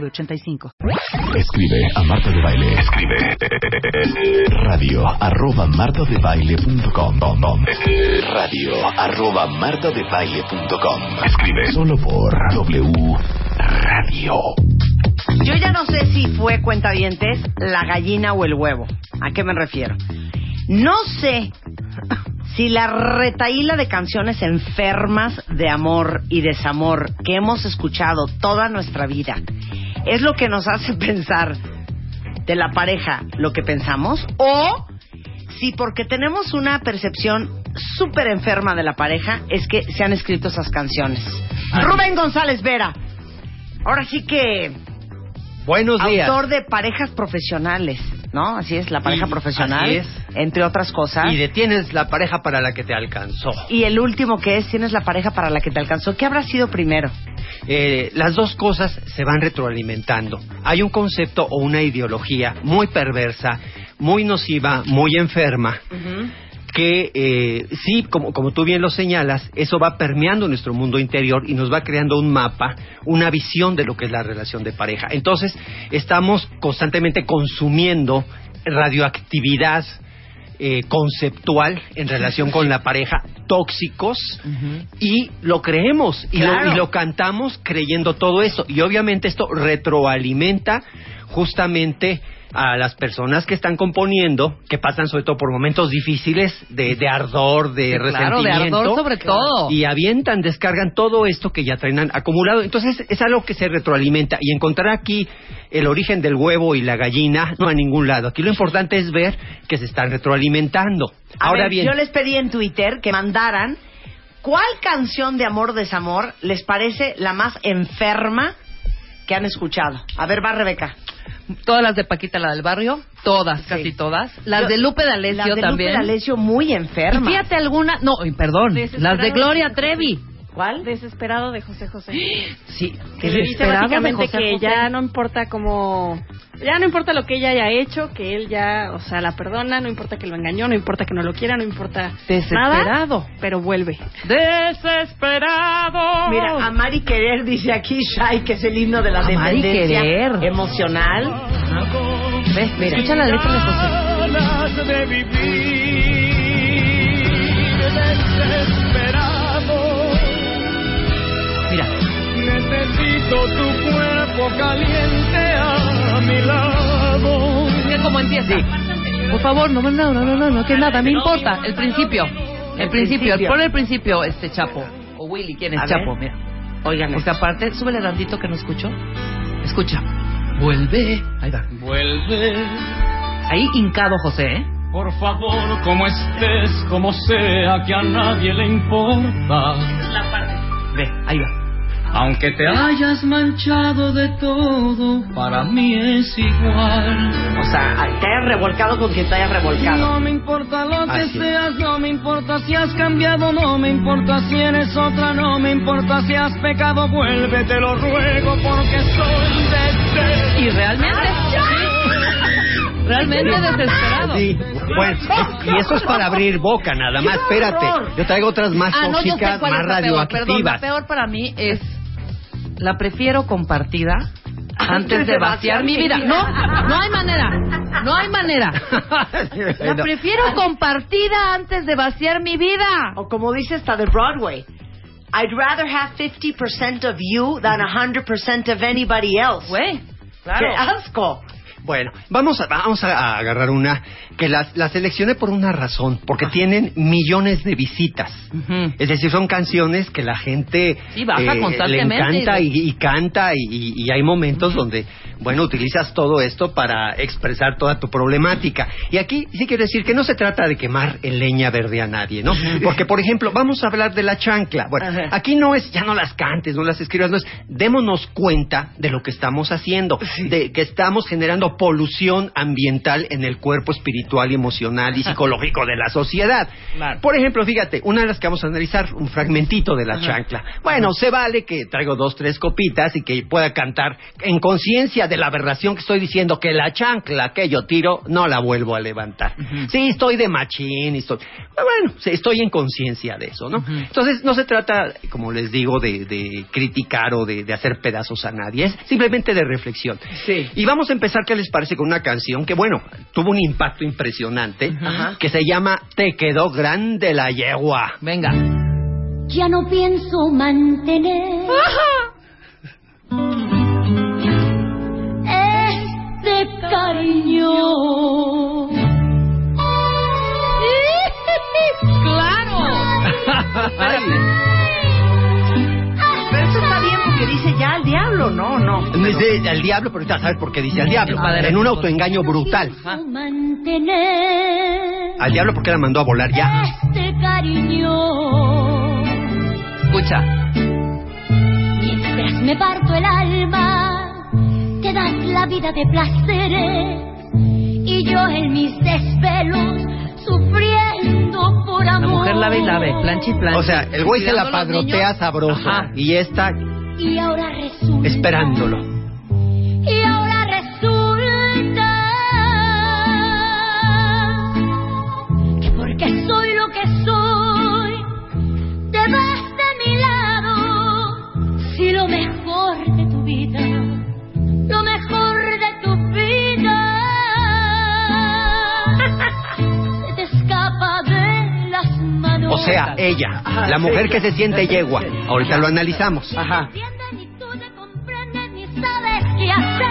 906985. Escribe a Marta de Baile. Escribe radio arroba martadebaile.com radio arroba martadebaile.com Escribe solo por W Radio. Yo ya no sé si fue cuentavientes la gallina o el huevo. ¿A qué me refiero? No sé si la retaíla de canciones enfermas de amor y desamor que hemos escuchado toda nuestra vida es lo que nos hace pensar de la pareja lo que pensamos o si porque tenemos una percepción súper enferma de la pareja es que se han escrito esas canciones. Rubén González Vera. Ahora sí que Buenos días. autor de parejas profesionales, ¿no? Así es, la pareja Y- profesional, así es. entre otras cosas. Y detienes la pareja para la que te alcanzó. Y el último que es, tienes la pareja para la que te alcanzó. ¿Qué habrá sido primero? Eh, las dos cosas se van retroalimentando. Hay un concepto o una ideología muy perversa, muy nociva, muy enferma, que eh, sí, como, como tú bien lo señalas, eso va permeando nuestro mundo interior y nos va creando un mapa, una visión de lo que es la relación de pareja. Entonces, estamos constantemente consumiendo radioactividad eh, conceptual en relación con la pareja, tóxicos, y lo creemos y, Claro. lo, y lo cantamos creyendo todo eso. Y obviamente esto retroalimenta justamente a las personas que están componiendo, que pasan sobre todo por momentos difíciles de, de ardor, de Claro, de resentimiento. ardor sobre todo. Y avientan, descargan todo esto que ya traen acumulado. Entonces es algo que se retroalimenta. Y encontrar aquí el origen del huevo y la gallina no a ningún lado. Aquí lo importante es ver que se están retroalimentando. A Ahora ver, bien, yo les pedí en Twitter que mandaran cuál canción de amor o desamor les parece la más enferma que han escuchado. A ver, va Rebeca. Todas las de Paquita, la del barrio, todas, Sí. casi todas. Las Yo- de Lupe D'Alessio Las de también. Lupe D'Alessio muy Y enferma. fíjate alguna, no, perdón, las de Gloria Trevi. ¿Cuál? Desesperado de José José. Sí, Que le dice básicamente José que José. ya no importa cómo... Ya no importa lo que ella haya hecho, que él ya, o sea, la perdona, no importa que lo engañó, no importa que no lo quiera, no importa nada, Desesperado. pero vuelve. Desesperado. Mira, Amar y Querer dice aquí Shai, que es el himno de la Amar y dependencia querer. emocional. Ve, Mira. escucha la letra de José. Necesito tu cuerpo caliente a mi lado. mira cómo empieza. Por favor, no, no, no, no, no, no, que nada, me importa. El principio. El, principio. Pon el principio, este Chapo. O Willy, ¿quién es A Chapo? ver. Mira. Oigan, Porque aparte, súbele tantito que no escucho. Escucha. Vuelve. Ahí va. Vuelve, Ahí hincado José, ¿eh? por favor, como estés, como sea, que a nadie le importa. Ve, ahí va. Aunque te hayas manchado de todo, para mí es igual. o sea, te hayas revolcado con quien te hayas revolcado. No me importa lo que Así es. seas, no me importa si has cambiado, no me importa si eres otra, no me importa si has pecado, vuelve, te lo ruego porque soy desesperado. Y realmente, realmente desesperado. Sí, bueno, es- y eso es para abrir boca nada más. Espérate, yo traigo otras más Ah, no, tóxicas, cuál más la peor. Perdón, la radioactivas. peor para mí es la prefiero compartida antes de vaciar mi vida. No, no hay manera. No hay manera. La prefiero compartida antes de vaciar mi vida. O como dice esta de Broadway. I'd rather have 50% of you than 100% of anybody else. Güey, ¡Qué asco! Bueno, vamos a, vamos a agarrar una que la, la seleccioné por una razón, porque tienen millones de visitas. Es decir, son canciones que la gente Sí, baja le constantemente. encanta y, y canta y, y hay momentos donde, bueno, utilizas todo esto para expresar toda tu problemática. Y aquí sí quiero decir que no se trata de quemar en leña verde a nadie, ¿no? Porque, por ejemplo, vamos a hablar de la chancla. Bueno, aquí no es, ya no las cantes, no las escribas, no es, démonos cuenta de lo que estamos haciendo, de que estamos generando polución ambiental en el cuerpo espiritual y emocional y psicológico de la sociedad. Claro. Por ejemplo, fíjate, una de las que vamos a analizar, un fragmentito de la chancla. Bueno, se vale que traigo dos, tres copitas y que pueda cantar en conciencia de la aberración que estoy diciendo, que la chancla que yo tiro no la vuelvo a levantar. Sí, estoy de machín, y estoy... Bueno, estoy en conciencia de eso, ¿no? Entonces, no se trata, como les digo, de, de criticar o de, de hacer pedazos a nadie, es simplemente de reflexión. Sí. Y vamos a empezar, ¿qué les parece? Con una canción que, bueno, tuvo un impacto impresionante, Ajá. que se llama Te quedó grande la yegua. Venga. Ya no pienso mantener este cariño. ¡Claro! No, no. Dice al diablo, pero ahorita sabes por qué dice al diablo. Padre. En un autoengaño brutal. Mantener Al diablo porque la mandó a volar ya. este cariño. Escucha. Mientras me parto el alma, te das la vida de placeres y yo en mis desvelos sufriendo por La amor. mujer lave y lave, plancha y plancha. O sea, el güey se la padrotea sabroso. Ajá. Y esta Y ahora resulta esperándolo. O sea, ella, Ajá, la mujer sí. que se siente yegua. Sí. Ahorita lo analizamos. Ajá. Sabes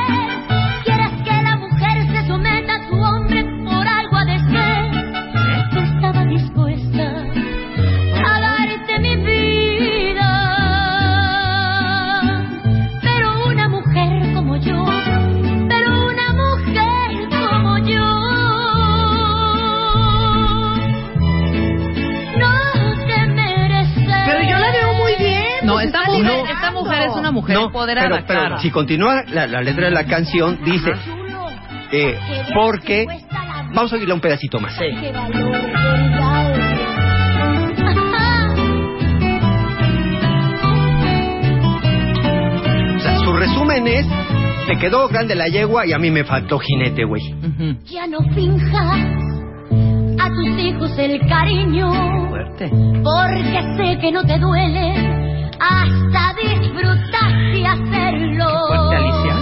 mujer, esta mujer es una mujer No, empoderada, pero, pero claro. si continúa la, la letra de la canción, dice, eh, porque... Vamos a oírla un pedacito más. Sí. O sea, su resumen es, te quedó grande la yegua y a mí me faltó jinete, güey. Ya no finjas a tus hijos el cariño, Fuerte. porque sé que no te duele hasta disfrutaste hacerlo. Fuerte, Alicia.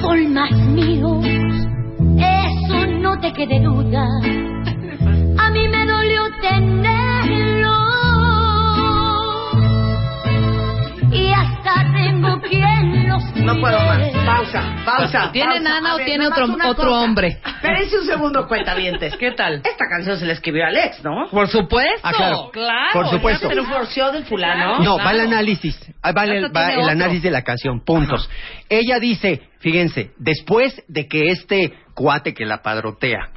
Son más míos, eso no te quede duda. A mí me dolió tenerlo. Y hasta tengo quien los No puedo más. Pausa, pausa. ¿Tiene pausa. nana A o ver, tiene otro- otro cosa. hombre? Espérense un segundo, cuentavientes. ¿Qué tal? Esta canción se la escribió Alex, ¿no? Por supuesto. Ah, claro. Claro. Por supuesto. Se divorció del fulano. No, Claro. va el análisis. Ah, Va, el, Esta va el análisis de la canción. Puntos. Ella dice, fíjense, después de que este cuate que la padrotea,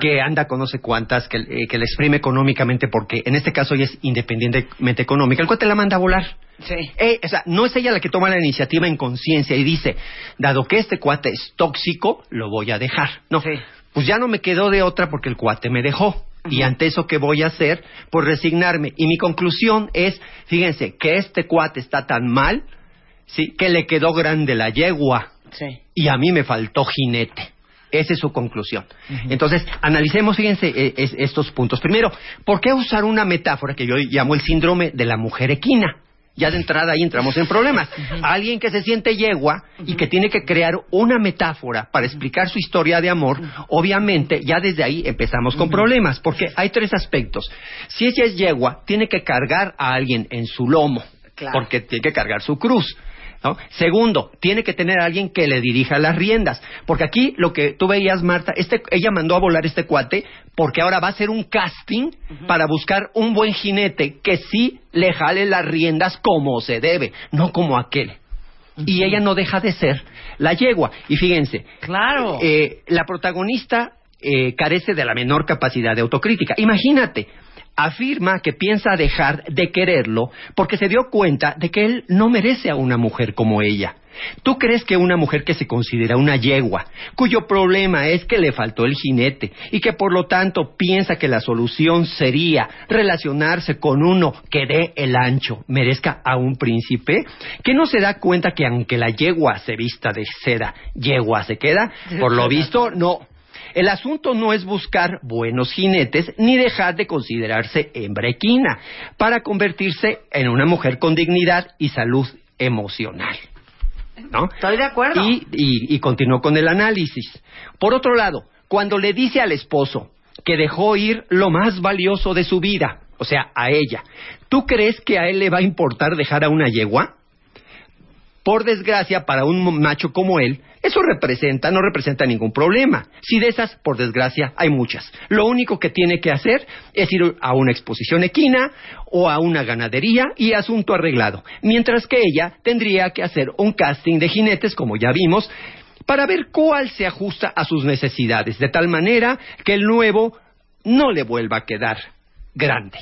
que anda con no sé cuántas, que, eh, que le exprime económicamente, porque en este caso ella es independientemente económica, el cuate la manda a volar. Sí. Eh, o sea, no es ella la que toma la iniciativa en conciencia y dice, dado que este cuate es tóxico, lo voy a dejar. No, Sí. pues ya no me quedó de otra porque el cuate me dejó. Y ante eso, ¿qué voy a hacer? Pues resignarme. Y mi conclusión es, fíjense, que este cuate está tan mal, ¿sí? Que le quedó grande la yegua Sí. y a mí me faltó jinete. Esa es su conclusión. Entonces, analicemos, fíjense, eh, es- estos puntos. Primero, ¿por qué usar una metáfora que yo llamo el síndrome de la mujer equina? Ya de entrada ahí entramos en problemas. Alguien que se siente yegua y que tiene que crear una metáfora para explicar su historia de amor, obviamente ya desde ahí empezamos con problemas, porque hay tres aspectos. Si ella es yegua, tiene que cargar a alguien en su lomo, Claro. porque tiene que cargar su cruz. ¿No? Segundo, tiene que tener a alguien que le dirija las riendas. Porque aquí lo que tú veías, Marta, este, ella mandó a volar este cuate porque ahora va a hacer un casting para buscar un buen jinete que sí le jale las riendas como se debe, no como aquel. Y ella no deja de ser la yegua. Y fíjense, Claro. eh, la protagonista eh, carece de la menor capacidad de autocrítica. Imagínate, afirma que piensa dejar de quererlo porque se dio cuenta de que él no merece a una mujer como ella. ¿Tú crees que una mujer que se considera una yegua, cuyo problema es que le faltó el jinete y que por lo tanto piensa que la solución sería relacionarse con uno que dé el ancho, merezca a un príncipe? ¿Que no se da cuenta que aunque la yegua se vista de seda, yegua se queda? Por lo visto, no. El asunto no es buscar buenos jinetes ni dejar de considerarse hembra equina para convertirse en una mujer con dignidad y salud emocional. ¿No? Estoy de acuerdo. Y, y, y continuó con el análisis. Por otro lado, cuando le dice al esposo que dejó ir lo más valioso de su vida, o sea, a ella, ¿tú crees que a él le va a importar dejar a una yegua? Por desgracia, para un macho como él, eso representa, no representa ningún problema. Si de esas, por desgracia, hay muchas. Lo único que tiene que hacer es ir a una exposición equina o a una ganadería y asunto arreglado. Mientras que ella tendría que hacer un casting de jinetes, como ya vimos, para ver cuál se ajusta a sus necesidades, de tal manera que el nuevo no le vuelva a quedar grande,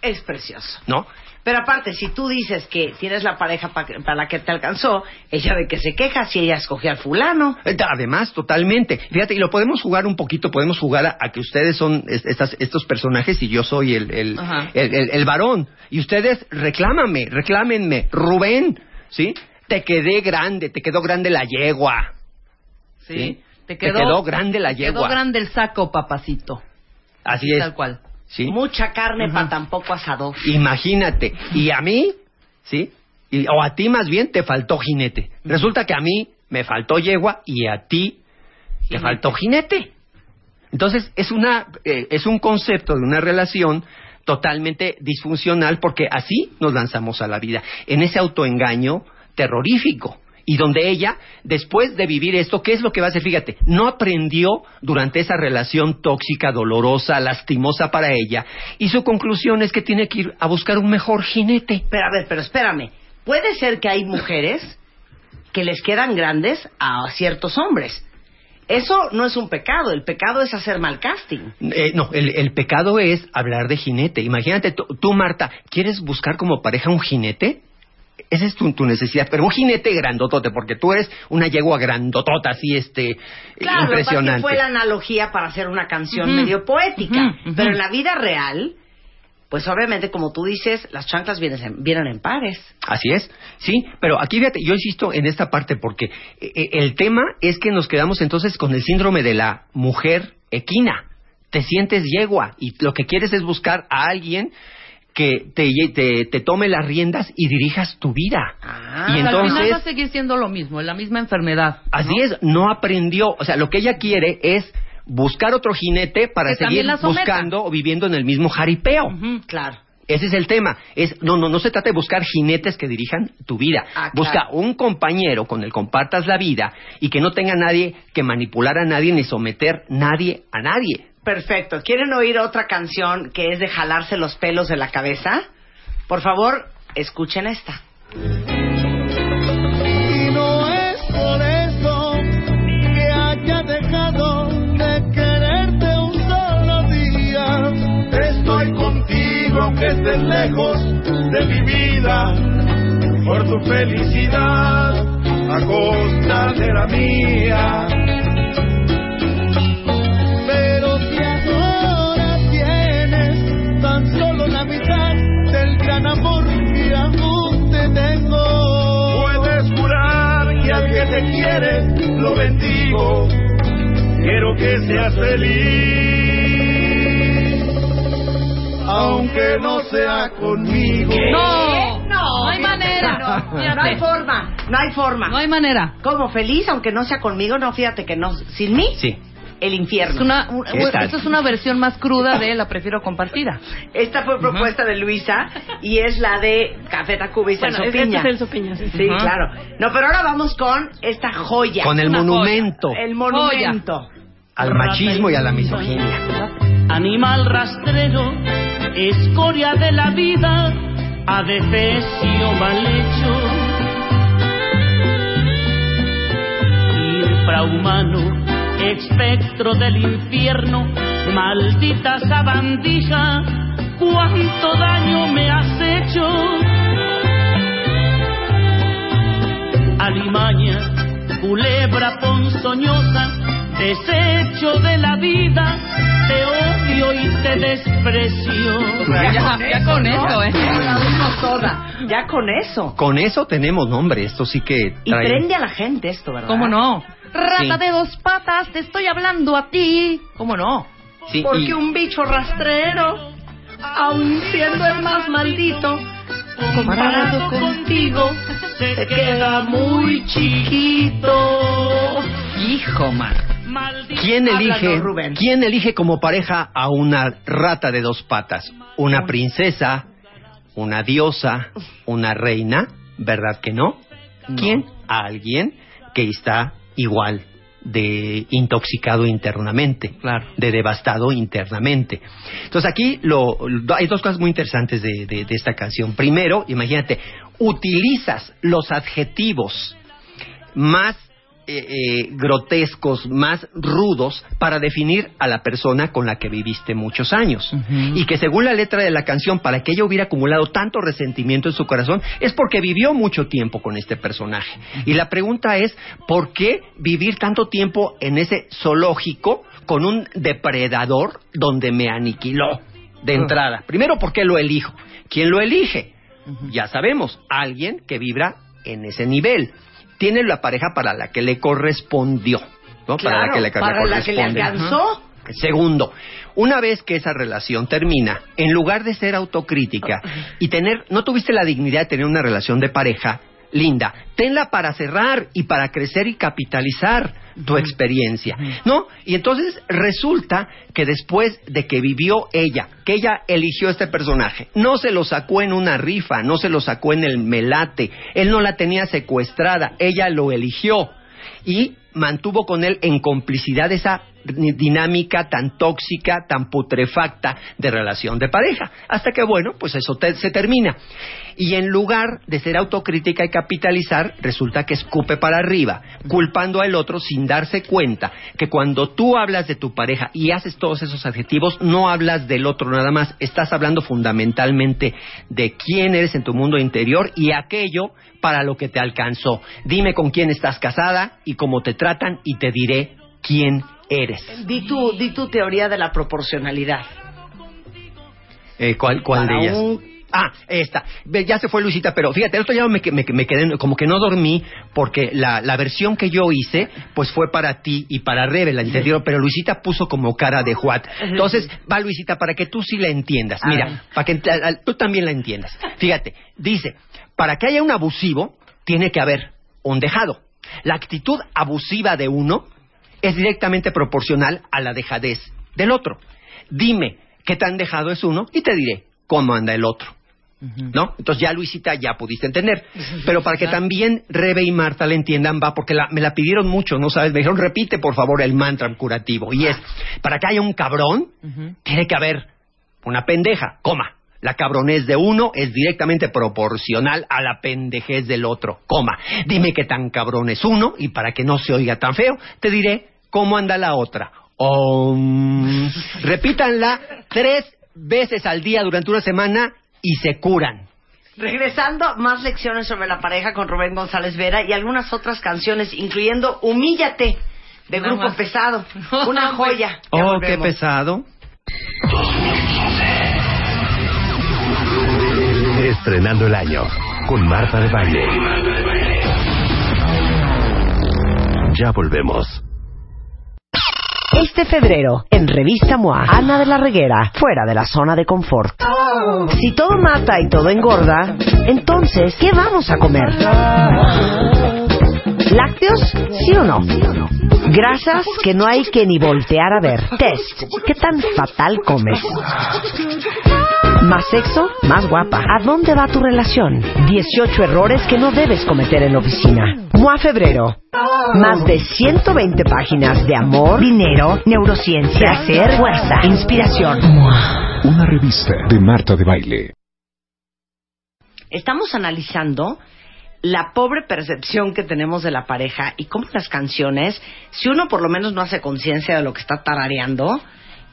Es precioso. ¿no? Pero aparte, si tú dices que tienes la pareja pa- para la que te alcanzó, ella de que se queja si ella escogió al fulano. Eh, Además, totalmente. Fíjate, y lo podemos jugar un poquito, podemos jugar a, a que ustedes son es- estas- estos personajes y yo soy el, el, el- el- el varón. Y ustedes reclámame, reclámenme. Rubén, ¿sí? Te quedé grande, te quedó grande la yegua. ¿Sí? Te Te quedó, quedó grande la te quedó yegua. grande el saco, papacito. Así es. Tal cual. ¿Sí? Mucha carne para tan poco asador. Imagínate. Y a mí, ¿sí? Y- o a ti más bien te faltó jinete. Resulta que a mí me faltó yegua y a ti te faltó jinete. Entonces es una eh, es un concepto de una relación totalmente disfuncional porque así nos lanzamos a la vida en ese autoengaño terrorífico y donde ella después de vivir esto qué es lo que va a hacer fíjate no aprendió durante esa relación tóxica dolorosa lastimosa para ella y su conclusión es que tiene que ir a buscar un mejor jinete Pero a ver, pero espérame. Puede ser que hay mujeres que les quedan grandes a ciertos hombres. Eso no es un pecado. El pecado es hacer mal casting. Eh, no, el, el pecado es hablar de jinete. Imagínate, tú, tú, Marta, ¿quieres buscar como pareja un jinete? Esa es tu, tu necesidad, pero un jinete grandotote, porque tú eres una yegua grandotota, así, este, Claro, impresionante. fue la analogía para hacer una canción medio poética. Pero en la vida real, pues obviamente, como tú dices, las chanclas vienen en, vienen en pares. Así es, sí, pero aquí fíjate, yo insisto en esta parte porque eh, eh, el tema es que nos quedamos entonces con el síndrome de la mujer equina. Te sientes yegua y lo que quieres es buscar a alguien que te, te, te tome las riendas y dirijas tu vida. Ah, y Al final va a entonces, seguir siendo lo mismo, la misma enfermedad. así es, no aprendió. O sea, lo que ella quiere es buscar otro jinete para Que seguir buscando o viviendo en el mismo jaripeo. Claro. Ese es el tema. Es, no, no, no se trata de buscar jinetes que dirijan tu vida. Ah, claro. Busca un compañero con el compartas la vida y que no tenga nadie que manipular a nadie ni someter nadie a nadie. Perfecto. ¿Quieren oír otra canción que es de jalarse los pelos de la cabeza? Por favor, escuchen esta. Y no es por eso que haya dejado de quererte un solo día. Estoy contigo aunque estés lejos de mi vida, por tu felicidad a costa de la mía. Que al que te quiere lo bendigo. Quiero que seas feliz, aunque no sea conmigo. No, No, no hay manera. No, no hay forma. No hay forma. No hay manera. ¿Cómo? ¿Feliz aunque no sea conmigo? No, fíjate que no. ¿Sin mí? Sí. El infierno. Es una, esta es una versión más cruda de la prefiero compartida. Esta fue propuesta de Luisa y es la de Café Tacuba y Bueno, Celso este Piña. es Celso Piña, sí. Sí, Ajá. claro. No, pero ahora vamos con esta joya. Con el Una monumento el monumento. al machismo y a la misoginia. Animal rastrero, escoria de la vida, adefesio mal hecho. Infrahumano, espectro del infierno, maldita sabandija, cuánto daño me has hecho. Alimaña, culebra ponzoñosa, desecho de la vida, te odio y te desprecio. Ya, ya con eso, ¿eh? Dimos toda. Ya con eso. Con eso tenemos nombre, esto sí que Y trae... prende a la gente esto, ¿verdad? ¿Cómo no? Rata Sí. de dos patas, te estoy hablando a ti. ¿Cómo no? Sí, Porque y- un bicho rastrero, aun siendo el más maldito, comparado contigo, se queda muy chiquito. Hijo, man. ¿Quién elige, Rubén. ¿Quién elige como pareja a una rata de dos patas? ¿Una princesa? ¿Una diosa? ¿Una reina? ¿Verdad que no? ¿Quién? A alguien que está igual de intoxicado internamente, Claro. de devastado internamente. Entonces aquí lo, lo- hay dos cosas muy interesantes de, de- de esta canción. Primero, imagínate, utilizas los adjetivos más eh, eh, grotescos, más rudos para definir a la persona con la que viviste muchos años. Y que según la letra de la canción, para que ella hubiera acumulado tanto resentimiento en su corazón, es porque vivió mucho tiempo con este personaje. Y la pregunta es, ¿por qué vivir tanto tiempo en ese zoológico con un depredador donde me aniquiló de entrada? Primero, ¿por qué lo elijo? ¿Quién lo elige? Ya sabemos, alguien que vibra en ese nivel. Tiene la pareja para la que le correspondió, ¿no? para la que le, para la que le alcanzó. Segundo, una vez que esa relación termina, en lugar de ser autocrítica y tener, no tuviste la dignidad de tener una relación de pareja linda, tenla para cerrar y para crecer y capitalizar tu experiencia, ¿no? Y entonces resulta que después de que vivió ella, que ella eligió este personaje, no se lo sacó en una rifa, no se lo sacó en el melate, él no la tenía secuestrada, ella lo eligió y mantuvo con él en complicidad esa dinámica tan tóxica, tan putrefacta de relación de pareja. Hasta que, bueno, pues eso te- se termina. Y en lugar de ser autocrítica y capitalizar, resulta que escupe para arriba, culpando al otro sin darse cuenta que cuando tú hablas de tu pareja y haces todos esos adjetivos, no hablas del otro nada más, estás hablando fundamentalmente de quién eres en tu mundo interior y aquello para lo que te alcanzó. Dime con quién estás casada cómo te tratan y te diré quién eres. Di tu, di tu teoría de la proporcionalidad. Eh, ¿Cuál, cuál Para de ellas? un- Ah, esta. Ya se fue Luisita, pero fíjate, el otro día me, me, me quedé, como que no dormí, porque la, la versión que yo hice, pues fue para ti y para Rebe, la anterior, pero Luisita puso como cara de Juat. Entonces, va Luisita, para que tú sí la entiendas. A Mira, para que a- a- tú también la entiendas. Fíjate, dice, para que haya un abusivo, tiene que haber un dejado. La actitud abusiva de uno es directamente proporcional a la dejadez del otro. Dime qué tan dejado es uno y te diré cómo anda el otro. ¿No? Entonces ya Luisita ya pudiste entender. Pero para que también Rebe y Marta la entiendan, va, porque la- me la pidieron mucho, ¿no sabes? Me dijeron, repite por favor el mantra curativo. Y es, para que haya un cabrón, tiene que haber una pendeja, coma. La cabronez de uno es directamente proporcional a la pendejez del otro, coma. Dime qué tan cabrón es uno y para que no se oiga tan feo, te diré cómo anda la otra. Om. Repítanla tres veces al día durante una semana y se curan. Regresando, más lecciones sobre la pareja con Rubén González Vera y algunas otras canciones, incluyendo Humíllate, de Grupo. Pesado. Una joya. Ya Oh, qué pesado. Estrenando el año con Marta de Baile. Ya volvemos. Este febrero, en Revista MOA, Ana de la Reguera, fuera de la zona de confort. Si todo mata y todo engorda, entonces, ¿qué vamos a comer? Lácteos, ¿Sí o no? Grasas que no hay que ni voltear a ver. Test. ¿Qué tan fatal comes? Más sexo, más guapa. ¿A dónde va tu relación? 18 errores que no debes cometer en la oficina. MOA Febrero. Más de 120 páginas de amor, dinero, neurociencia, placer, fuerza, inspiración. MOA. Una revista de Marta de Baile. Estamos analizando la pobre percepción que tenemos de la pareja y cómo las canciones, si uno por lo menos no hace conciencia de lo que está tarareando,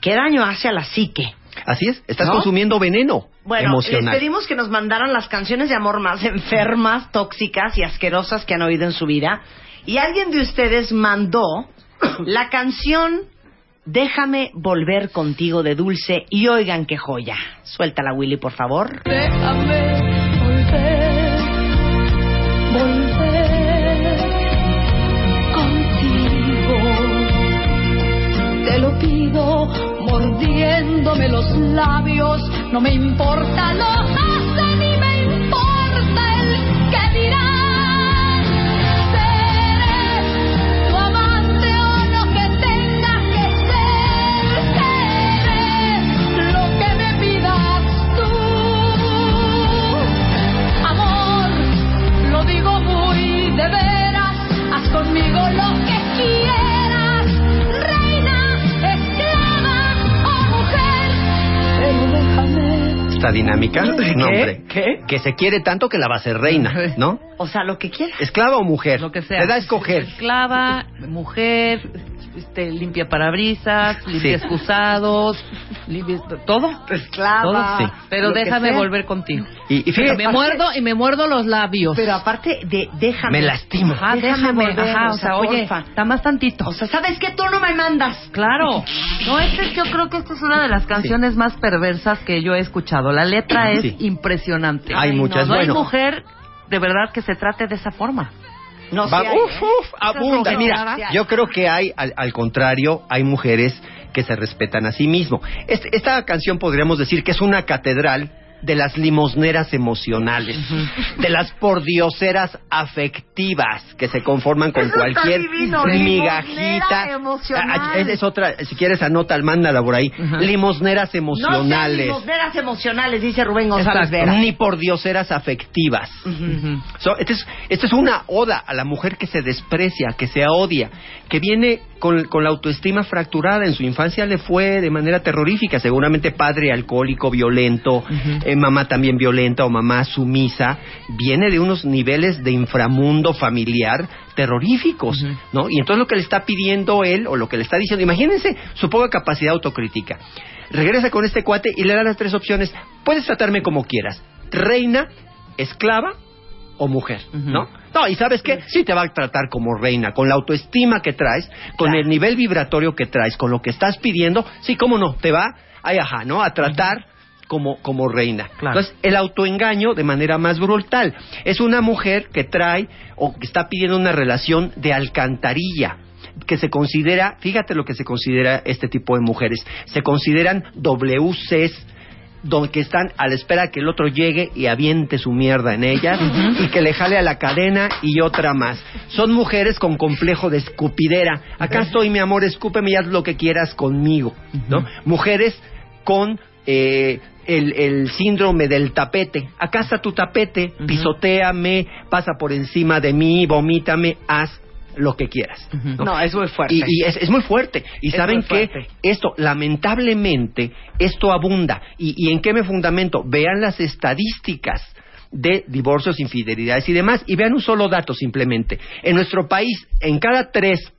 qué daño hace a la psique. Así es, estás ¿No? consumiendo veneno Bueno, les pedimos que nos mandaran las canciones de amor más enfermas, tóxicas y asquerosas que han oído en su vida. Y alguien de ustedes mandó la canción Déjame volver contigo de Dulce y oigan qué joya. Suéltala, Willy, por favor. Déjame volver, volver Te lo pido mordiéndome los labios. No me importa lo hace ni me importa el que dirán. Dinámica, no, hombre, ¿Qué? que se quiere tanto que la va a hacer reina, ¿no? O sea, lo que quieras. Esclava o mujer, Lo que sea. te da a escoger. Esclava, mujer, este, limpia parabrisas, limpia Sí. excusados, todo. Esclava. Todo, sí. Pero que déjame volver contigo. Y, y fíjate, me muerdo y me muerdo los labios. Pero aparte de déjame. Me lastima. Ajá, déjame déjame, volver, ajá, o o sea, oye, está más tantito. O sea, ¿sabes qué? Tú no me mandas. Claro. No, esta es, yo creo que esta es una de las canciones más perversas que yo he escuchado. La letra es Sí. impresionante. Hay muchas, No, no bueno. hay mujer de verdad que se trate de esa forma. No Va- sí hay, uf, ¿eh? uf, abunda. Sí Mira, yo creo que hay, al, al contrario, hay mujeres que se respetan a sí mismo. Este- esta canción podríamos decir que es una catedral de las limosneras emocionales, de las pordioseras afectivas que se conforman con Eso cualquier divino, migajita. Ah, ah, es otra, si quieres anota, mándala por ahí. Limosneras No emocionales. limosneras emocionales, dice Rubén González. Vera. ni pordioseras afectivas. So, esta, es, esta es una oda a la mujer que se desprecia, que se odia, que viene con, con la autoestima fracturada. En su infancia le fue de manera terrorífica, seguramente padre alcohólico, violento, eh, mamá también violenta o mamá sumisa. Viene de unos niveles de inframundo familiar terroríficos, ¿no? Y entonces lo que le está pidiendo él, o lo que le está diciendo, imagínense su poca capacidad autocrítica. Regresa con este cuate y le da las tres opciones. Puedes tratarme como quieras. Reina, esclava o mujer, ¿no? No, y sabes qué, sí te va a tratar como reina, con la autoestima que traes, con el nivel vibratorio que traes, con lo que estás pidiendo, sí, cómo no, te va, ay, ajá, ¿no? A tratar como, como reina. Claro. Entonces, el autoengaño de manera más brutal. Es una mujer que trae o que está pidiendo una relación de alcantarilla que se considera, fíjate lo que se considera este tipo de mujeres, se consideran WCs donde que están a la espera que el otro llegue y aviente su mierda en ellas y que le jale a la cadena y otra más. Son mujeres con complejo de escupidera. Acá estoy, mi amor, escúpeme y haz lo que quieras conmigo, ¿no? Mujeres con eh, el, el síndrome del tapete. Acá está tu tapete, pisoteame, pasa por encima de mí, vomítame, haz lo que quieras. ¿no? No, es muy fuerte. Y, y es, es muy fuerte. Y Es saben que esto, lamentablemente, esto abunda. ¿Y, ¿Y en qué me fundamento? Vean las estadísticas de divorcios, infidelidades y demás. Y vean un solo dato simplemente. En nuestro país, en cada tres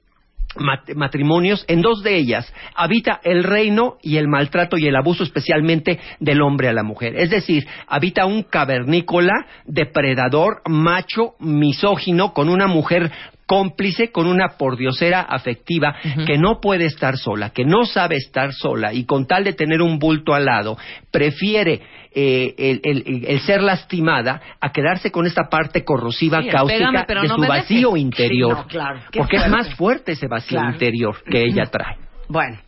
mat- matrimonios, en dos de ellas habita el reino y el maltrato y el abuso especialmente del hombre a la mujer. Es decir, habita un cavernícola, depredador, macho, misógino, con una mujer cómplice, con una pordiosera afectiva que no puede estar sola, que no sabe estar sola y con tal de tener un bulto al lado, prefiere eh, el, el- el ser lastimada a quedarse con esta parte corrosiva, Sí, cáustica pero de no su vacío dejes. interior. Sí, no, claro. Porque es fuerte. más fuerte ese vacío Claro. interior que ella trae. Bueno,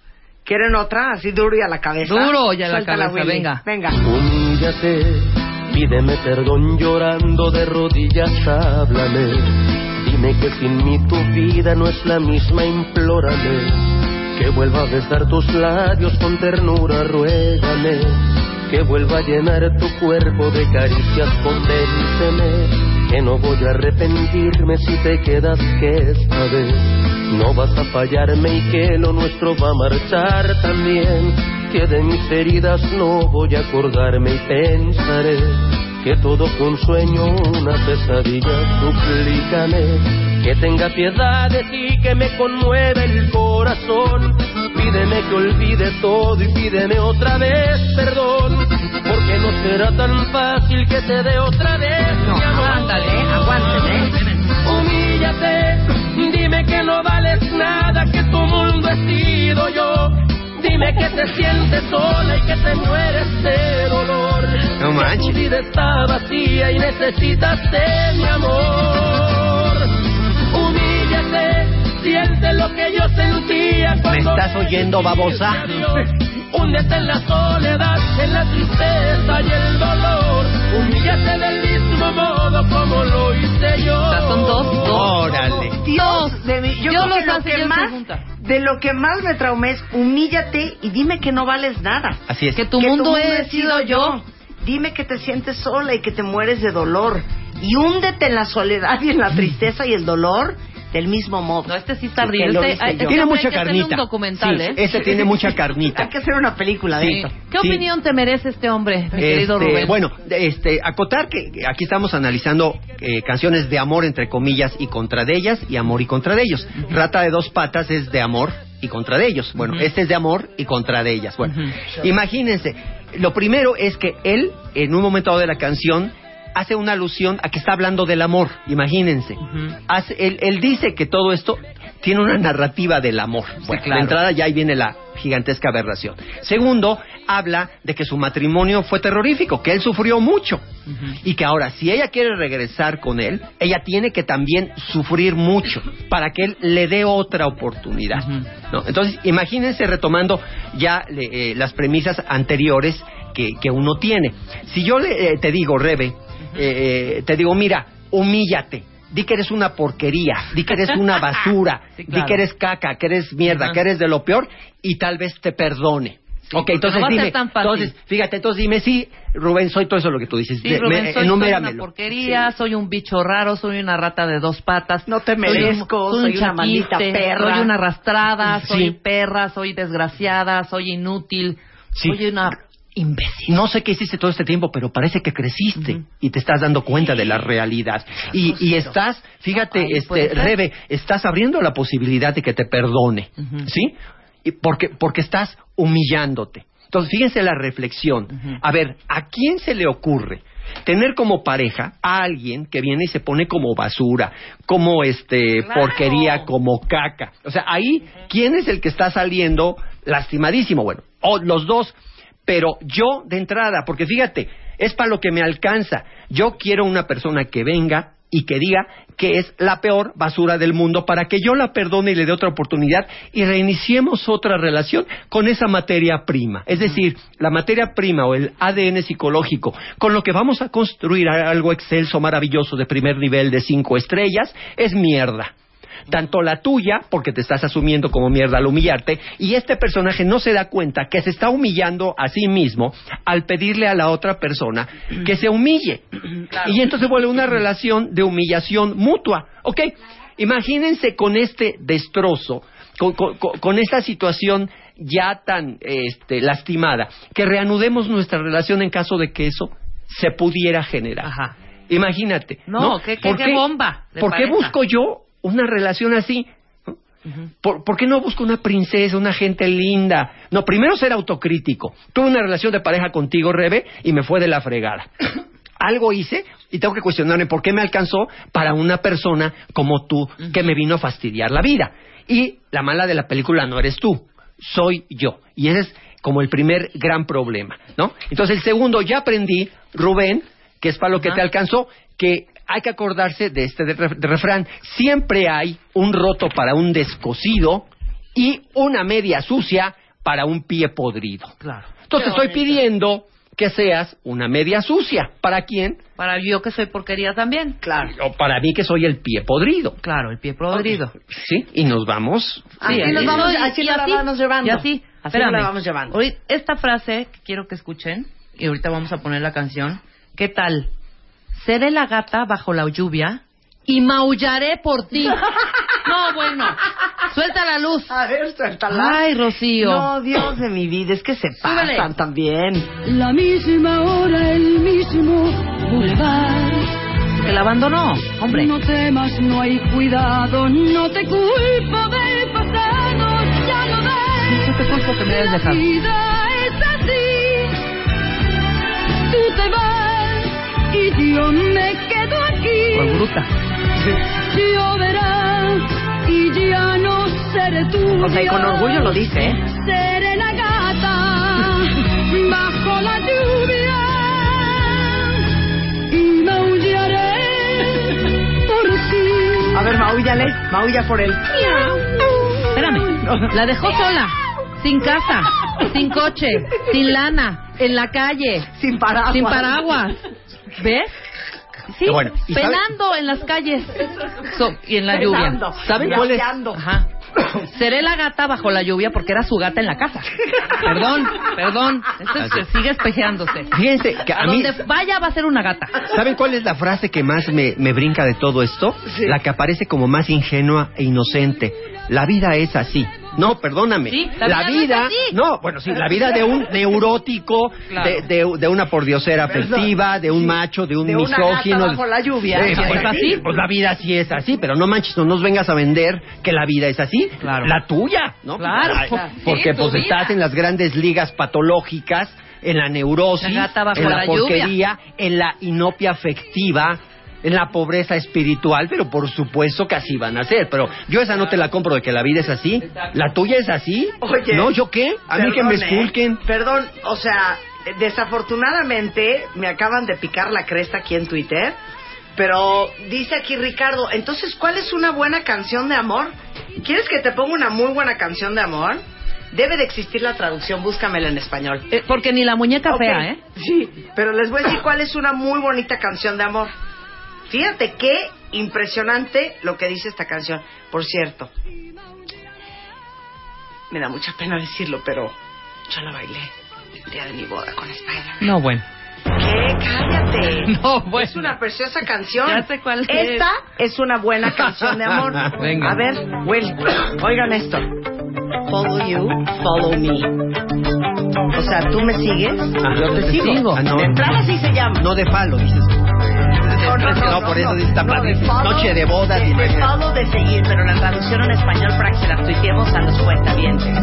¿quieren otra? Así duro y a la cabeza. Duro y a la Suéltala, cabeza, Willy. venga. Venga. Humíllate, pídeme perdón llorando de rodillas, háblame. Que sin mí tu vida no es la misma, implórame. Que vuelva a besar tus labios con ternura, ruégame. Que vuelva a llenar tu cuerpo de caricias, convénceme. Que no voy a arrepentirme si te quedas que esta vez no vas a fallarme y que lo nuestro va a marchar también. Que de mis heridas no voy a acordarme y pensaré que todo fue un sueño, una pesadilla, suplícame que tenga piedad de ti, que me conmueve el corazón. Pídeme que olvide todo y pídeme otra vez perdón, será tan fácil que te dé otra vez. No, mi amor. ándale, aguánteme. Humíllate, dime que no vales nada, que tu mundo he sido yo. Dime que te sientes sola y que te mueres de dolor. No manches. Que tu vida está vacía y necesitas de mi amor. Humíllate, siente lo que yo sentía ¿Me cuando estás oyendo, babosa? Húndete en la soledad, en la tristeza y el dolor. Humíllate del mismo modo como lo hice yo. O sea, son dos, dos. Órale. Dios de mí. Yo creo que lo que más, pregunta. de lo que más me traumé es humíllate y dime que no vales nada. Así es. Que tu que mundo he sido yo. Dime que te sientes sola y que te mueres de dolor. Y húndete en la soledad y en la tristeza y el dolor del mismo modo. No, este sí está lo Este, ay, yo. este Tiene mucha carnita. un documental, Sí, ¿eh? Ese tiene mucha carnita. Hay que hacer una película de Sí. esto. ¿Qué Sí. opinión te merece este hombre, mi querido Este, Rubén? Bueno, este, acotar que aquí estamos analizando eh, canciones de amor entre comillas y contra de ellas y amor y contra de ellos. Rata de dos patas es de amor y contra de ellos. Bueno, este es de amor y contra de ellas. Bueno, Ujú. imagínense, lo primero es que él en un momento dado de la canción hace una alusión a que está hablando del amor, imagínense. Hace- él, él dice que todo esto tiene una narrativa del amor. Bueno, claro. De entrada ya ahí viene la gigantesca aberración. Segundo, habla de que su matrimonio fue terrorífico, que él sufrió mucho. Y que ahora, si ella quiere regresar con él, ella tiene que también sufrir mucho para que él le dé otra oportunidad. ¿no? Entonces, imagínense retomando ya le- eh, las premisas anteriores que, que uno tiene. Si yo le, eh, te digo, Rebe, eh, te digo, mira, humíllate. Di que eres una porquería, di que eres una basura, Sí, claro. di que eres caca, que eres mierda, Ajá. que eres de lo peor y tal vez te perdone. Sí, ok, entonces no va a ser dime, tan fácil. entonces, fíjate, entonces dime, sí, Rubén, soy todo eso lo que tú dices. Sí, De- Rubén, me- soy, soy una porquería, soy un bicho raro, soy una rata de dos patas. No te soy un- merezco, un soy una maldita perra. Soy una arrastrada, Sí. soy perra, soy desgraciada, soy inútil, Sí. soy una imbécil. No sé qué hiciste todo este tiempo, pero parece que creciste y te estás dando cuenta de la realidad. Y, y estás, fíjate, este. Rebe, estás abriendo la posibilidad de que te perdone. ¿sí? Y porque, porque estás humillándote. Entonces, fíjense la reflexión. A ver, ¿a quién se le ocurre tener como pareja a alguien que viene y se pone como basura, como este Claro. porquería, como caca? O sea, ahí, ¿quién es el que está saliendo lastimadísimo? Bueno, o los dos, pero yo de entrada, porque fíjate, es para lo que me alcanza. Yo quiero una persona que venga y que diga que es la peor basura del mundo para que yo la perdone y le dé otra oportunidad y reiniciemos otra relación con esa materia prima. Es decir, la materia prima o el ADN psicológico con lo que vamos a construir algo excelso, maravilloso, de primer nivel, de cinco estrellas, es mierda tanto la tuya, porque te estás asumiendo como mierda al humillarte, y este personaje no se da cuenta que se está humillando a sí mismo al pedirle a la otra persona que se humille. Y entonces vuelve una relación de humillación mutua. ¿Ok? Imagínense con este destrozo, con, con- esta situación ya tan este, lastimada, que reanudemos nuestra relación en caso de que eso se pudiera generar. Ajá. Imagínate. No, ¿no? qué- qué- ¿Por qué bomba ¿Por qué busco yo una relación así? ¿no? ¿Por, por qué no busco una princesa, una gente linda? No, primero ser autocrítico. Tuve una relación de pareja contigo, Rebe, y me fue de la fregada. Algo hice y tengo que cuestionarme por qué me alcanzó para una persona como tú que me vino a fastidiar la vida. Y la mala de la película no eres tú, soy yo. Y ese es como el primer gran problema, ¿no? Entonces el segundo, ya aprendí, Rubén, que es para lo que te alcanzó, que hay que acordarse de este de ref- de refrán. Siempre hay un roto para un descosido y una media sucia para un pie podrido. Claro. Entonces estoy pidiendo que seas una media sucia. ¿Para quién? Para yo que soy porquería también. Claro. O para mí que soy el pie podrido. Claro, el pie podrido. Sí, y nos vamos. Así Sí, nos vamos, así y la así, vamos llevando. Y así, Así nos la vamos llevando. Ahorita- esta frase que quiero que escuchen, y ahorita vamos a poner la canción. ¿Qué tal? Seré la gata bajo la lluvia y maullaré por ti. no, bueno. Suelta la luz. A ver, suéltala. Ay, Rocío. No, Dios de mi vida, es que se Súbele. pasan también. La misma hora, el mismo boulevard. Que la abandonó, hombre. No temas, no hay cuidado, no te culpo del pasado, ya lo ves. No te culpo que me hayas La dejado. vida es así. Tú te vas y yo me quedo aquí. Por bruta. Lloverá y ya no seré tú. O sea, y con orgullo lo dice, ¿eh? Seré la gata bajo la lluvia y maullaré por ti. A ver, maullale, maulla por él. Espérame. La dejó sola. Sin casa, sin coche, sin lana, en la calle, Sin paraguas. sin paraguas. ¿Ves? Sí, bueno. ¿Y sabe- penando en las calles So- y en la lluvia. ¿Saben cuál es? Ajá. Seré la gata bajo la lluvia porque era su gata en la casa. Perdón, perdón. Este sigue espejeándose. Fíjense que A, a mí... donde vaya va a ser una gata. ¿Saben cuál es la frase que más me, me brinca de todo esto? Sí. La que aparece como más ingenua e inocente. La vida es así. No, perdóname. Sí, la vida no es así. no, bueno, sí, la vida de un neurótico, Claro. de, de, de una pordiosera afectiva, de un Sí. macho, de un De misógino. bajo la lluvia. Eh, ¿Es pues, así? Pues la vida sí es así, pero no manches, no nos vengas a vender que la vida es así. Claro. La tuya, ¿no? Claro. Porque pues vida. estás en las grandes ligas patológicas, en la neurosis, La en la, la lluvia. porquería, en la inopia afectiva, en la pobreza espiritual, pero por supuesto que así van a ser. Pero yo esa no te la compro de que la vida es así. ¿La tuya es así? Oye. ¿No? ¿Yo qué? A mí que me Perdón, ¿eh? esculquen. Perdón, o sea, desafortunadamente me acaban de picar la cresta aquí en Twitter. Pero dice aquí Ricardo, entonces, ¿cuál es una buena canción de amor? ¿Quieres que te ponga una muy buena canción de amor? Debe de existir la traducción, búscamela en español. Eh, porque ni la muñeca Ok, fea, ¿eh? Sí, pero les voy a decir cuál es una muy bonita canción de amor. Fíjate qué impresionante lo que dice esta canción. Por cierto, me da mucha pena decirlo, pero yo la bailé el día de mi boda con Spider. No, bueno. ¿Qué? Cállate. No, bueno. Es una preciosa canción. Ya sé cuál es. Esta es una buena canción de amor. Venga. A ver, Will, oigan esto. Follow you, follow me. O sea, tú me sigues, Ah, yo te te sigo. sigo. Ah, no. De entrada así se llama. No de falo, dices. No, por eso dice no, padre. de follow, Noche de bodas. De, y de follow de seguir, pero la traducción en español para que se la tuiteemos a los cuentavientes.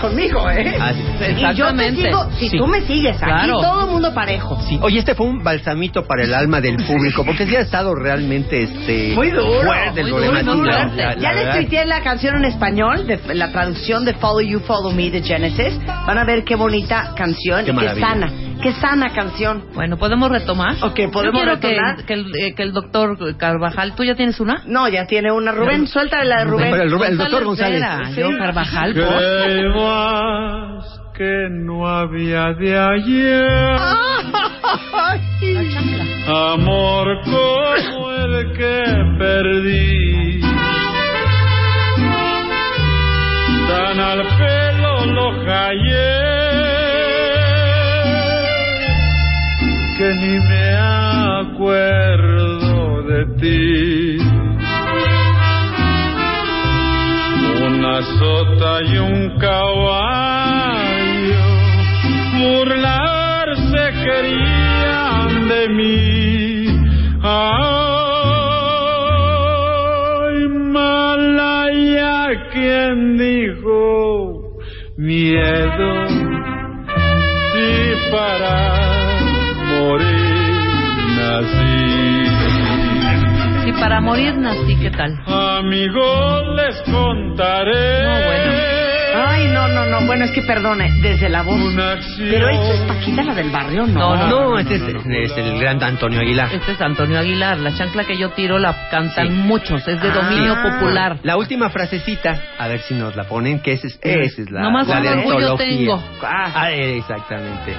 Conmigo, ¿eh? Y yo te Exactamente. sigo si Sí. tú me sigues. Aquí Claro. todo el mundo parejo. Sí. Oye, este fue un balsamito para el alma del público, porque sí ha estado realmente este Muy duro, fuerte muy duro, muy la- la- Ya les tuiteé la canción en español, de, la traducción de Follow You, Follow Me de Genesis. Van a ver qué bonita canción Qué y qué sana. Qué sana canción. Bueno, ¿podemos retomar? Ok, podemos quiero que, retomar. que el, eh, que el doctor Carvajal... ¿Tú ya tienes una? No, ya tiene una. Rubén, suéltale la de Rubén. Pero el, Rubén- el doctor González. Yo Carvajal, por... Que que no había de ayer. Amor como el que perdí. Tan al pelo lo hallé. ni me acuerdo de ti. Una sota y un caballo para morir nací, ¿qué tal? Amigos, les contaré. No, bueno. Ay, no, no, no. Bueno, es que perdone, desde la voz. Pero esto es Paquita la del barrio, ¿no? No, No, este es, es el gran Antonio Aguilar. Este es Antonio Aguilar. La chancla que yo tiro la cantan muchos. Es de dominio Ah. popular. La última frasecita, a ver si nos la ponen, que esa es, esa es la, Nomás la de antología. tengo. Ah, eh, exactamente.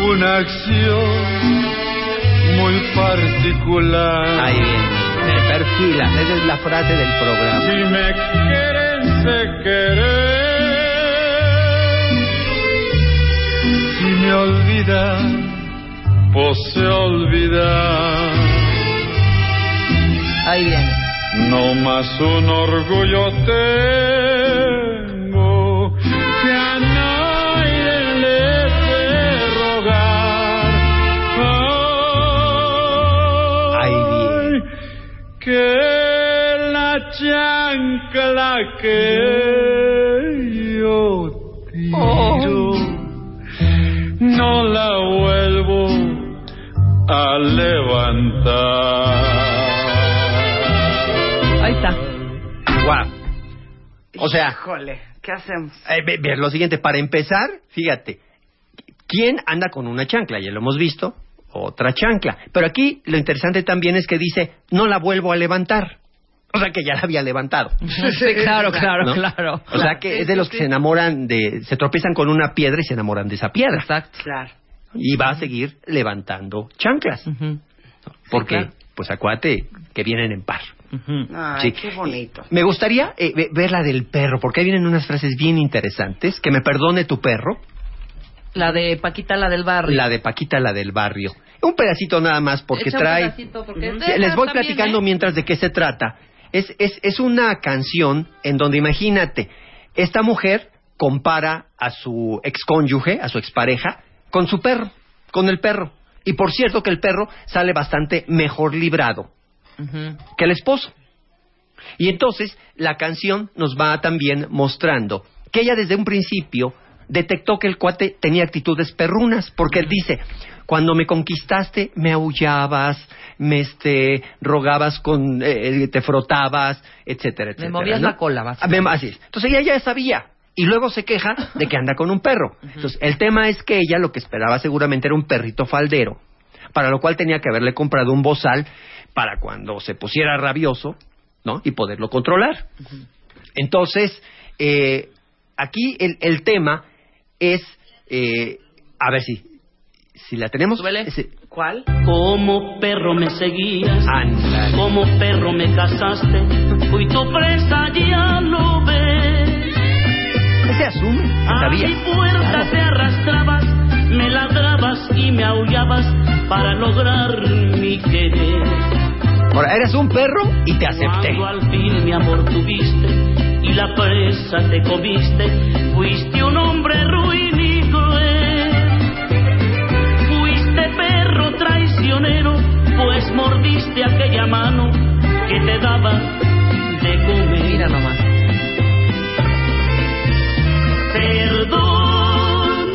Una acción muy particular. Ahí viene. Me perfila. Esa es la frase del programa. Si me quieren, sé querer. Si me olvidan, pues se olvidan. Ahí viene. No más un orgullo tengo chancla que yo tiro no la vuelvo a levantar. Ahí está. Guau. O sea, Híjole, ¿qué hacemos? eh, ve- ver lo siguiente. Para empezar, fíjate. ¿Quién anda con una chancla? Ya lo hemos visto. Otra chancla. Pero aquí lo interesante también es que dice, no la vuelvo a levantar. O sea que ya la había levantado. Sí, claro, claro, ¿no? claro. O sea que es de los que se enamoran de... Se tropiezan con una piedra y se enamoran de esa piedra. Exacto. Claro. Y va a seguir levantando chanclas. Ujú. Porque, claro. pues acuérdate que vienen en par. Ay, Sí. qué bonito. Me gustaría eh, ve- ver la del perro, porque ahí vienen unas frases bien interesantes. Que me perdone tu perro, La de Paquita, la del barrio. la de Paquita, la del barrio. Un pedacito nada más, porque Echa un trae... pedacito, porque Les voy también, platicando ¿eh? mientras de qué se trata. Es, es, es una canción en donde, imagínate, esta mujer compara a su excónyuge, a su expareja, con su perro, con el perro. Y por cierto que el perro sale bastante mejor librado que el esposo. Y entonces la canción nos va también mostrando que ella desde un principio detectó que el cuate tenía actitudes perrunas, porque él dice, cuando me conquistaste me aullabas, me este, rogabas con, eh, te frotabas, etcétera, etcétera. movías ¿no? la cola, Ah, básicamente. me- Así es. Entonces ella ya sabía. Y luego se queja de que anda con un perro. Entonces, el tema es que ella lo que esperaba seguramente era un perrito faldero, para lo cual tenía que haberle comprado un bozal para cuando se pusiera rabioso, ¿no? Y poderlo controlar. Entonces, eh, aquí el, el tema es, eh, a ver si, si la tenemos. Ese- ¿Cuál? Como perro me seguías, Ándale. como perro me cazaste, fui tu presa, ya lo ves. Ese asume, A mi puerta te arrastrabas, me ladrabas y me aullabas para lograr mi querer. Ahora, eres un perro y te acepté. Cuando al fin mi amor tuviste y la presa te comiste, fuiste un hombre ruin y cruel. Pues mordiste aquella mano que te daba de comer. Mira nomás. Perdón,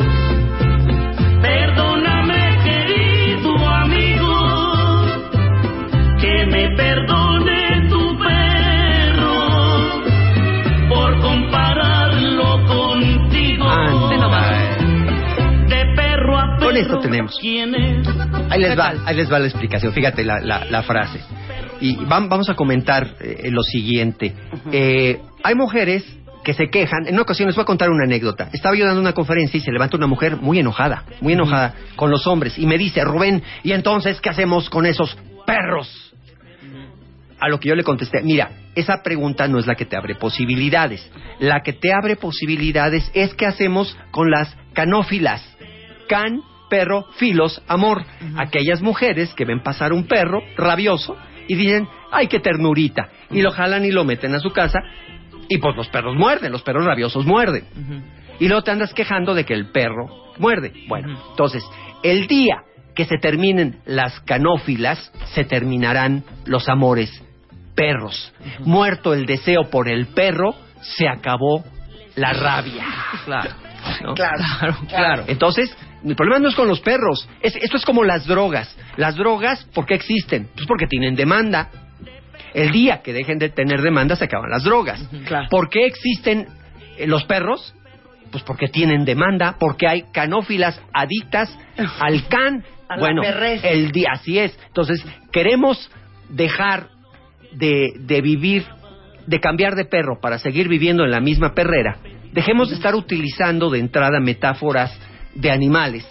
perdóname querido amigo, que me perdone tu perro por compararlo contigo. Ándale. De perro a perro. Con esto tenemos. ¿Quién es? Ahí les va, ahí les va la explicación. Fíjate la, la, la frase. Y vam- vamos a comentar eh, lo siguiente. Eh, hay mujeres que se quejan. En una ocasión les voy a contar una anécdota. Estaba yo dando una conferencia y se levanta una mujer muy enojada, muy enojada con los hombres y me dice, Rubén, ¿y entonces qué hacemos con esos perros? A lo que yo le contesté, mira, esa pregunta no es la que te abre posibilidades. La que te abre posibilidades es qué hacemos con las canófilas. can, perro, filos, amor. Aquellas mujeres que ven pasar un perro rabioso y dicen, ay, qué ternurita. Y lo jalan y lo meten a su casa y pues los perros muerden, los perros rabiosos muerden. Y luego te andas quejando de que el perro muerde. Bueno, entonces, el día que se terminen las canófilas, se terminarán los amores perros. Muerto el deseo por el perro, se acabó la rabia. Claro. ¿no? Claro, claro. Entonces, el problema no es con los perros. Es- esto es como las drogas. Las drogas, ¿por qué existen? Pues porque tienen demanda. El día que dejen de tener demanda, se acaban las drogas. Claro. ¿Por qué existen eh, los perros? Pues porque tienen demanda, porque hay canófilas adictas al can. A bueno, el día, así es. Entonces, queremos dejar de, de vivir, de cambiar de perro para seguir viviendo en la misma perrera. Dejemos de estar utilizando de entrada metáforas de animales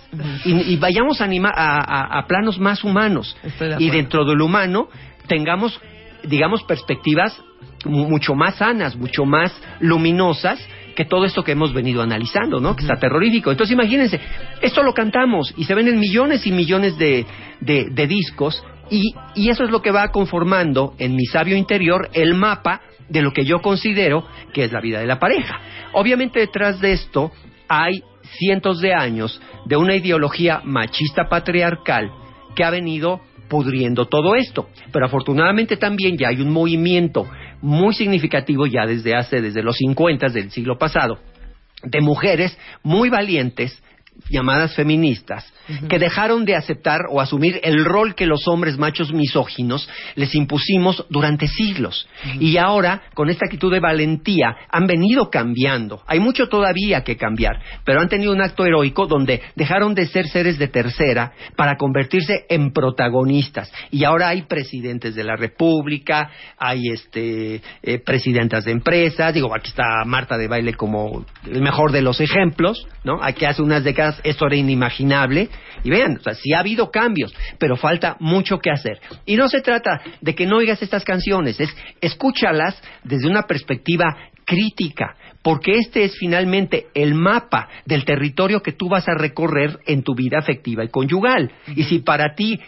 y, y vayamos a, anima- a- a- a planos más humanos. De Y dentro del humano tengamos, digamos, perspectivas mu- mucho más sanas, mucho más luminosas que todo esto que hemos venido analizando, ¿no? Que está terrorífico. Entonces imagínense, esto lo cantamos y se venden millones y millones de, de- de discos y, y eso es lo que va conformando en mi sabio interior el mapa de lo que yo considero que es la vida de la pareja. Obviamente detrás de esto hay cientos de años de una ideología machista patriarcal que ha venido pudriendo todo esto. Pero afortunadamente también ya hay un movimiento muy significativo ya desde hace, desde los 50 del siglo pasado, de mujeres muy valientes llamadas feministas, que dejaron de aceptar o asumir el rol que los hombres machos misóginos les impusimos durante siglos. Y ahora, con esta actitud de valentía, han venido cambiando. Hay mucho todavía que cambiar, pero han tenido un acto heroico donde dejaron de ser seres de tercera para convertirse en protagonistas. Y ahora hay presidentes de la República, hay este eh, presidentas de empresas, digo, aquí está Marta de Baile como el mejor de los ejemplos, ¿no? Aquí hace unas décadas esto era inimaginable. Y vean, o sea, sí ha habido cambios, pero falta mucho que hacer. Y no se trata de que no oigas estas canciones, es escúchalas desde una perspectiva crítica, porque este es finalmente el mapa del territorio que tú vas a recorrer en tu vida afectiva y conyugal. Y si para ti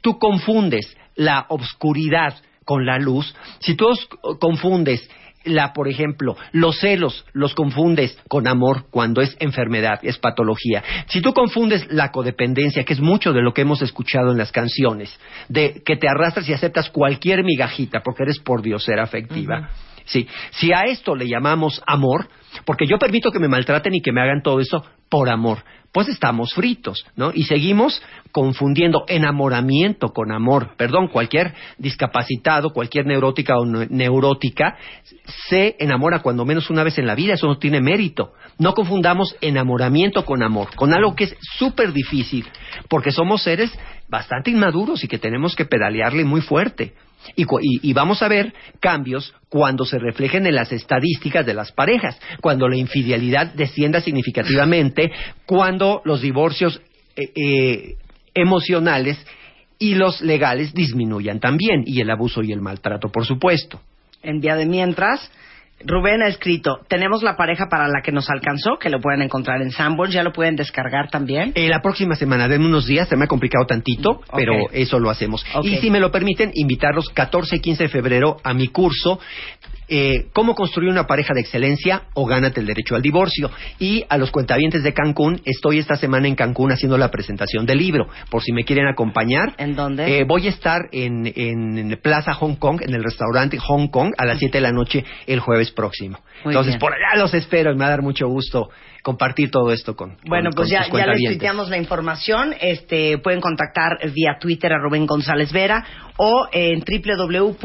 tú confundes la obscuridad con la luz, si tú confundes la, por ejemplo, los celos los confundes con amor cuando es enfermedad, es patología. Si tú confundes la codependencia, que es mucho de lo que hemos escuchado en las canciones, de que te arrastras y aceptas cualquier migajita porque eres por diosera afectiva. Sí, si a esto le llamamos amor, porque yo permito que me maltraten y que me hagan todo eso por amor, pues estamos fritos, ¿no? Y seguimos confundiendo enamoramiento con amor. Perdón, cualquier discapacitado, cualquier neurótica o ne- neurótica se enamora cuando menos una vez en la vida, eso no tiene mérito. No confundamos enamoramiento con amor, con algo que es súper difícil, porque somos seres bastante inmaduros y que tenemos que pedalearle muy fuerte. Y, y- y vamos a ver cambios cuando se reflejen en las estadísticas de las parejas, cuando la infidelidad descienda significativamente, cuando los divorcios eh, eh, emocionales y los legales disminuyan también, y el abuso y el maltrato, por supuesto. En día de mientras, Rubén ha escrito, tenemos la pareja para la que nos alcanzó, que lo pueden encontrar en Sanborns, ya lo pueden descargar también. Eh, la próxima semana, denme unos días, se me ha complicado tantito, pero eso lo hacemos. Y si me lo permiten, invitarlos 14 y 15 de febrero a mi curso, eh, Cómo construir una pareja de excelencia o gánate el derecho al divorcio. Y a los cuentavientes de Cancún, estoy esta semana en Cancún haciendo la presentación del libro, por si me quieren acompañar. ¿En dónde? Eh, voy a estar en, en Plaza Hong Kong, en el restaurante Hong Kong, a las 7 de la noche el jueves próximo. Muy Entonces, bien. por allá los espero y me va a dar mucho gusto compartir todo esto con Bueno, con- pues con ya, ya les tuiteamos la información. Este, pueden contactar vía Twitter a Rubén González Vera o en www.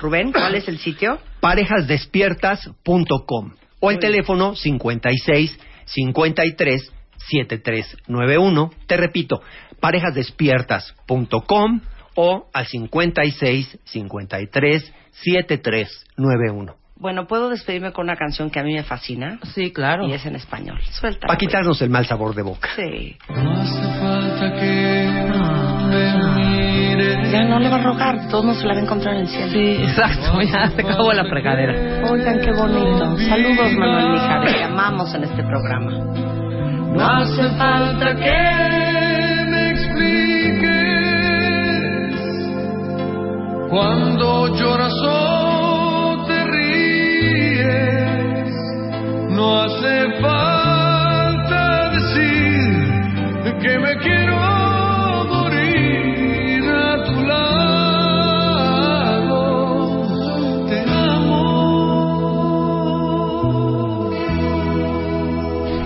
Rubén, ¿cuál es el sitio? parejasdespiertas.com o el teléfono 56 53 7391. Te repito, parejasdespiertas.com o al 56 53 7391. Bueno, ¿puedo despedirme con una canción que a mí me fascina? Sí, claro. Y es en español. Suelta. Para quitarnos el mal sabor de boca. Sí. No hace falta que no le va a rogar, todos nos la va a encontrar en el cielo. Sí, exacto, ya se acabó la fregadera. Oigan, qué bonito. Saludos, Manuel Mijares, te amamos en este programa. No hace falta que me expliques cuando lloras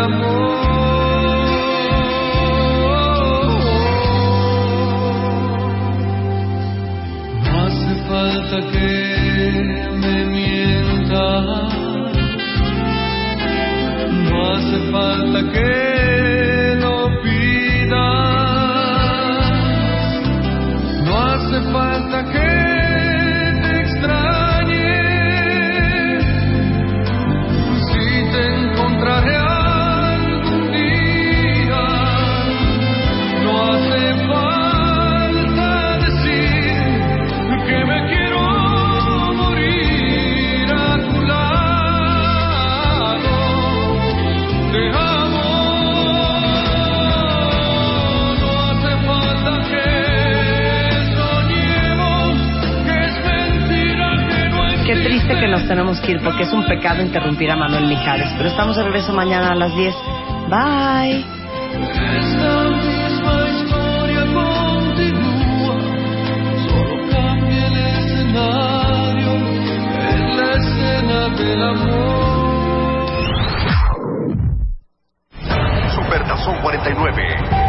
amor. que es un pecado interrumpir a Manuel Mijares. Pero estamos de regreso mañana a las 10. Bye. Supertazón 49